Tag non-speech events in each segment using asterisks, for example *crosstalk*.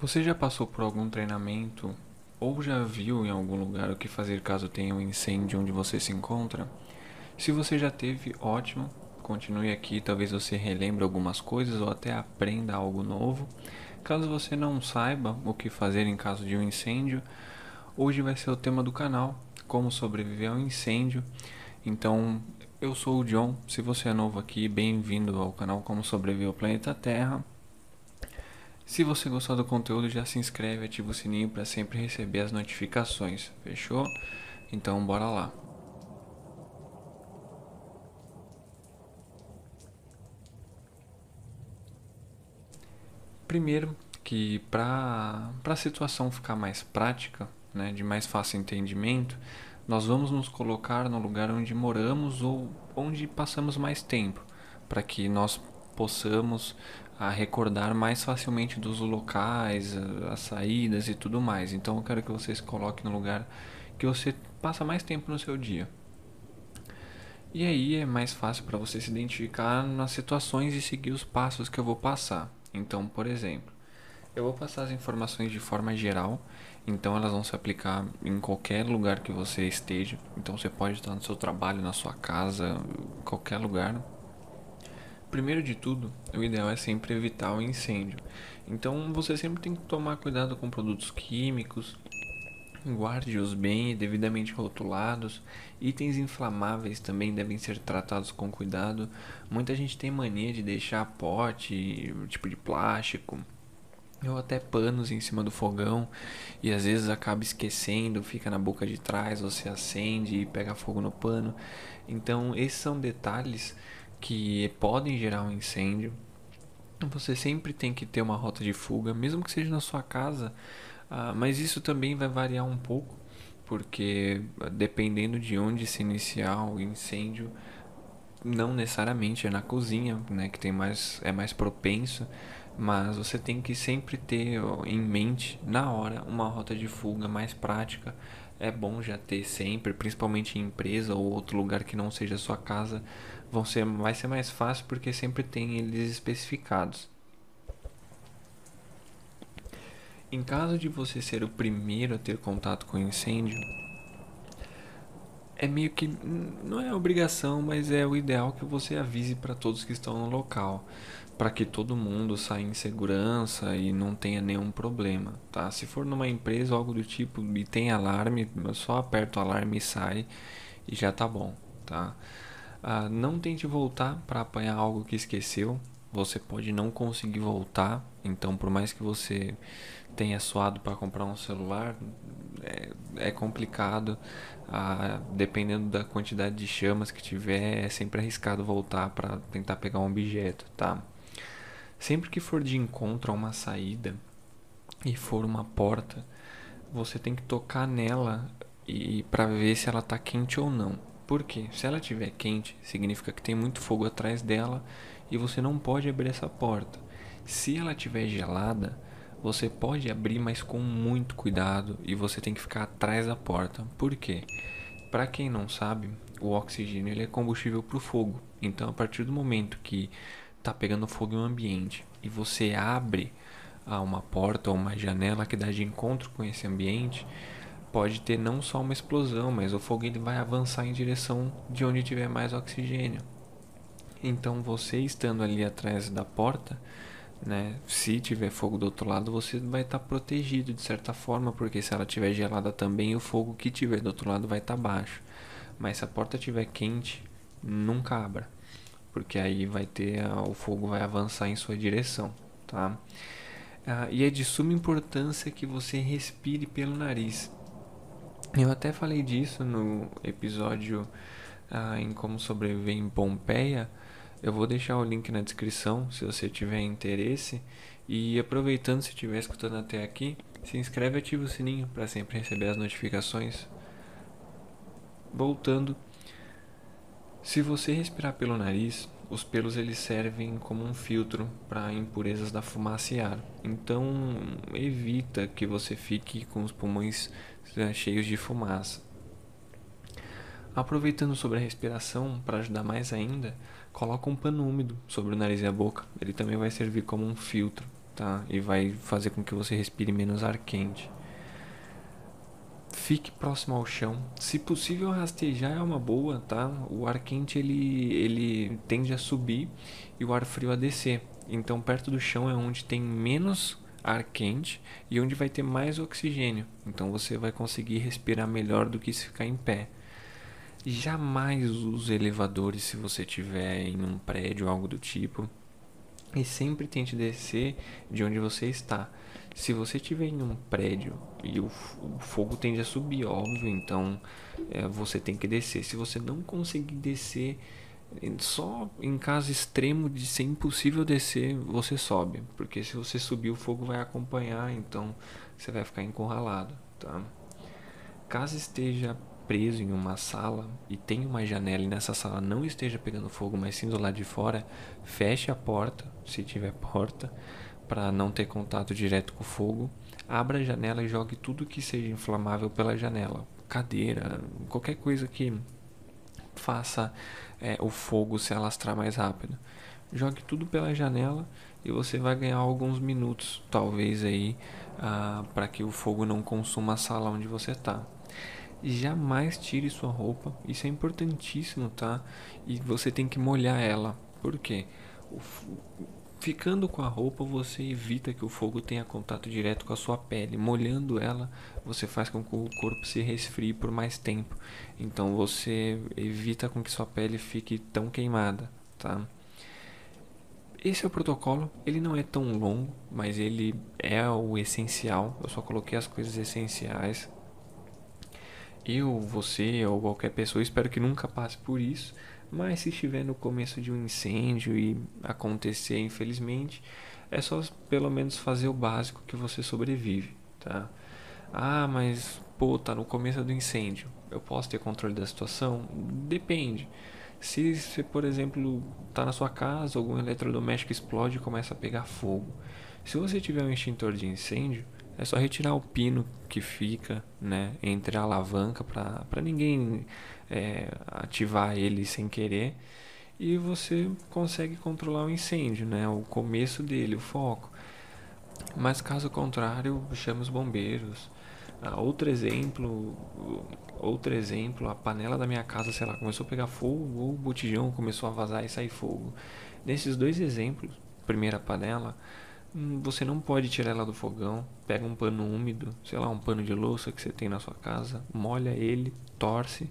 Você já passou por algum treinamento ou já viu em algum lugar o que fazer caso tenha um incêndio onde você se encontra? Se você já teve, ótimo. Continue aqui, talvez você relembre algumas coisas ou até aprenda algo novo. Caso você não saiba o que fazer em caso de um incêndio, hoje vai ser o tema do canal, como sobreviver ao incêndio. Então, eu sou o John. Se você é novo aqui, bem-vindo ao canal Como Sobreviver ao Planeta Terra. Se você gostou do conteúdo, já se inscreve, ativa o sininho para sempre receber as notificações. Fechou? Então, bora lá. Primeiro, que para a situação ficar mais prática, né, de mais fácil entendimento, nós vamos nos colocar no lugar onde moramos ou onde passamos mais tempo, para que nós possamos a recordar mais facilmente dos locais, as saídas e tudo mais. Então eu quero que você se coloque no lugar que você passa mais tempo no seu dia. E aí é mais fácil para você se identificar nas situações e seguir os passos que eu vou passar. Então, por exemplo, eu vou passar as informações de forma geral, então elas vão se aplicar em qualquer lugar que você esteja. Então você pode estar no seu trabalho, na sua casa, qualquer lugar, Primeiro de tudo, o ideal é sempre evitar o incêndio. Então você sempre tem que tomar cuidado com produtos químicos, guarde-os bem devidamente rotulados. Itens inflamáveis também devem ser tratados com cuidado. Muita gente tem mania de deixar pote, tipo de plástico, ou até panos em cima do fogão e às vezes acaba esquecendo, fica na boca de trás, você acende e pega fogo no pano. Então, esses são detalhes que podem gerar um incêndio. Você sempre tem que ter uma rota de fuga, mesmo que seja na sua casa, uh, mas isso também vai variar um pouco, porque dependendo de onde se iniciar o incêndio, não necessariamente é na cozinha, né, que tem mais é mais propenso, mas você tem que sempre ter em mente na hora uma rota de fuga mais prática. É bom já ter sempre, principalmente em empresa ou outro lugar que não seja sua casa, vão ser, vai ser mais fácil porque sempre tem eles especificados. Em caso de você ser o primeiro a ter contato com incêndio, é meio que não é obrigação, mas é o ideal que você avise para todos que estão no local, para que todo mundo saia em segurança e não tenha nenhum problema, tá? Se for numa empresa ou algo do tipo e tem alarme, só aperta o alarme e sai e já tá bom, tá? Ah, não tente voltar para apanhar algo que esqueceu. Você pode não conseguir voltar. Então, por mais que você tenha suado para comprar um celular, é, é complicado. Ah, dependendo da quantidade de chamas que tiver, é sempre arriscado voltar para tentar pegar um objeto, tá? Sempre que for de encontro a uma saída e for uma porta, você tem que tocar nela e para ver se ela está quente ou não. Porque se ela estiver quente, significa que tem muito fogo atrás dela e você não pode abrir essa porta. Se ela estiver gelada, você pode abrir, mas com muito cuidado e você tem que ficar atrás da porta. Por quê? Para quem não sabe, o oxigênio ele é combustível para o fogo. Então, a partir do momento que está pegando fogo em um ambiente e você abre ah, uma porta ou uma janela que dá de encontro com esse ambiente, pode ter não só uma explosão, mas o fogo ele vai avançar em direção de onde tiver mais oxigênio. Então você estando ali atrás da porta, né, se tiver fogo do outro lado, você vai estar tá protegido de certa forma, porque se ela estiver gelada também, o fogo que tiver do outro lado vai estar tá baixo. Mas se a porta estiver quente, nunca abra, porque aí vai ter o fogo vai avançar em sua direção, tá? Ah, e é de suma importância que você respire pelo nariz. Eu até falei disso no episódio ah, em como sobreviver em Pompeia. Eu vou deixar o link na descrição se você tiver interesse. E aproveitando, se estiver escutando até aqui, se inscreve e ativa o sininho para sempre receber as notificações. Voltando, se você respirar pelo nariz, os pelos eles servem como um filtro para impurezas da fumaça e ar. Então, evita que você fique com os pulmões né, cheios de fumaça. Aproveitando sobre a respiração, para ajudar mais ainda, coloca um pano úmido sobre o nariz e a boca. Ele também vai servir como um filtro, tá? E vai fazer com que você respire menos ar quente. Fique próximo ao chão. Se possível, rastejar é uma boa, tá? O ar quente ele, ele tende a subir e o ar frio a descer. Então, perto do chão é onde tem menos ar quente e onde vai ter mais oxigênio. Então, você vai conseguir respirar melhor do que se ficar em pé. Jamais use elevadores se você estiver em um prédio algo do tipo. E sempre tente descer de onde você está. Se você estiver em um prédio e o, o, fogo tende a subir, óbvio, então é, você tem que descer. Se você não conseguir descer, só em caso extremo de ser impossível descer, você sobe. Porque se você subir, o fogo vai acompanhar, então você vai ficar encurralado. Tá? Caso esteja preso em uma sala e tem uma janela e nessa sala não esteja pegando fogo, mas sim do lado de fora, feche a porta, se tiver *laughs* porta, para não ter contato direto com o fogo. Abra a janela e jogue tudo que seja inflamável pela janela, cadeira, qualquer coisa que faça é, o fogo se alastrar mais rápido. Jogue tudo pela janela e você vai ganhar alguns minutos, talvez aí, ah, para que o fogo não consuma a sala onde você está jamais tire sua roupa. Isso é importantíssimo, tá? E você tem que molhar ela. Por quê? Ficando com a roupa, você evita que o fogo tenha contato direto com a sua pele. Molhando ela, você faz com que o corpo se resfrie por mais tempo. Então você evita com que sua pele fique tão queimada, tá? Esse é o protocolo, ele não é tão longo, mas ele é o essencial. Eu só coloquei as coisas essenciais eu, você ou qualquer pessoa, espero que nunca passe por isso. Mas se estiver no começo de um incêndio e acontecer, infelizmente, é só pelo menos fazer o básico que você sobrevive, tá? Ah, mas pô, tá no começo do incêndio. Eu posso ter controle da situação? Depende. Se você, por exemplo, tá na sua casa, algum eletrodoméstico explode e começa a pegar fogo. Se você tiver um extintor de incêndio, é só retirar o pino que fica né, entre a alavanca para ninguém é, ativar ele sem querer e você consegue controlar o incêndio, né, o começo dele, o foco. Mas caso contrário, chame os bombeiros. Ah, outro exemplo, outro exemplo, a panela da minha casa, sei lá, começou a pegar fogo ou o botijão começou a vazar e sair fogo. Nesses dois exemplos, primeira panela, você não pode tirar ela do fogão. Pega um pano úmido, sei lá, um pano de louça que você tem na sua casa, molha ele, torce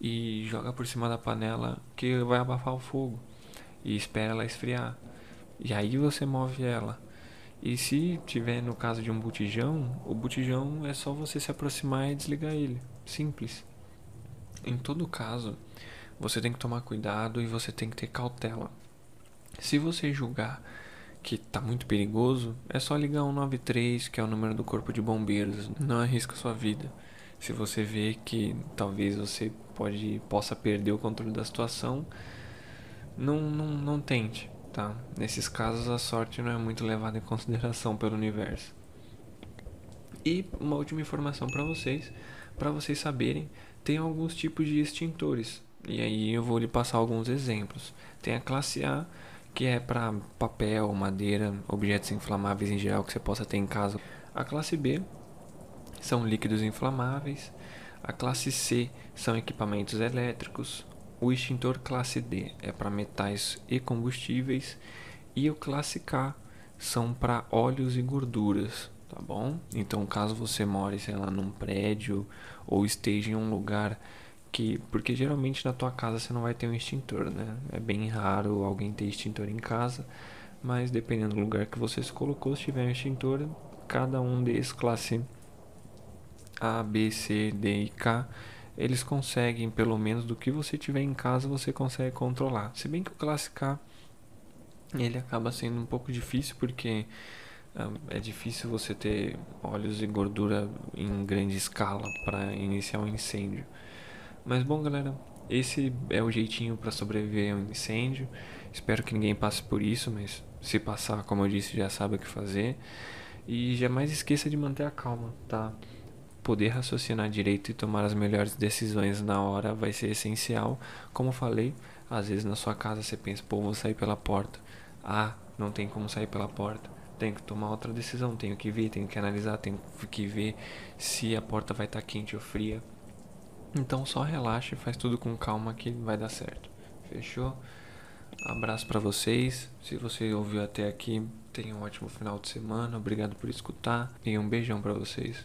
e joga por cima da panela que vai abafar o fogo e espera ela esfriar. E aí você move ela. E se tiver no caso de um botijão, o botijão é só você se aproximar e desligar ele. Simples. Em todo caso, você tem que tomar cuidado e você tem que ter cautela. Se você julgar que está muito perigoso, é só ligar 193, que é o número do corpo de bombeiros. Não arrisca sua vida. Se você vê que talvez você pode possa perder o controle da situação, não, não, não tente, tá? Nesses casos a sorte não é muito levada em consideração pelo universo. E uma última informação para vocês, para vocês saberem, tem alguns tipos de extintores. E aí eu vou lhe passar alguns exemplos. Tem a classe A, que é para papel, madeira, objetos inflamáveis em geral que você possa ter em casa. A classe B são líquidos inflamáveis. A classe C são equipamentos elétricos. O extintor classe D é para metais e combustíveis. E o classe K são para óleos e gorduras, tá bom? Então, caso você more, sei lá, num prédio ou esteja em um lugar que porque geralmente na tua casa você não vai ter um extintor, né? É bem raro alguém ter extintor em casa, mas dependendo do lugar que você se colocou, se tiver um extintor, cada um desses classe A, B, C, D e K, eles conseguem pelo menos do que você tiver em casa, você consegue controlar. Se bem que o classe K ele acaba sendo um pouco difícil porque ah, é difícil você ter óleos e gordura em grande escala para iniciar um incêndio. Mas bom, galera, esse é o jeitinho para sobreviver a um incêndio. Espero que ninguém passe por isso, mas se passar, como eu disse, já sabe o que fazer. E jamais esqueça de manter a calma, tá? Poder raciocinar direito e tomar as melhores decisões na hora vai ser essencial. Como falei, às vezes na sua casa você pensa, pô, vou sair pela porta. Ah, não tem como sair pela porta. tenho que tomar outra decisão, tenho que ver, tenho que analisar, tenho que ver se a porta vai estar tá quente ou fria. Então só relaxa e faz tudo com calma que vai dar certo. Fechou? Abraço para vocês. Se você ouviu até aqui, tenha um ótimo final de semana. Obrigado por escutar e um beijão para vocês.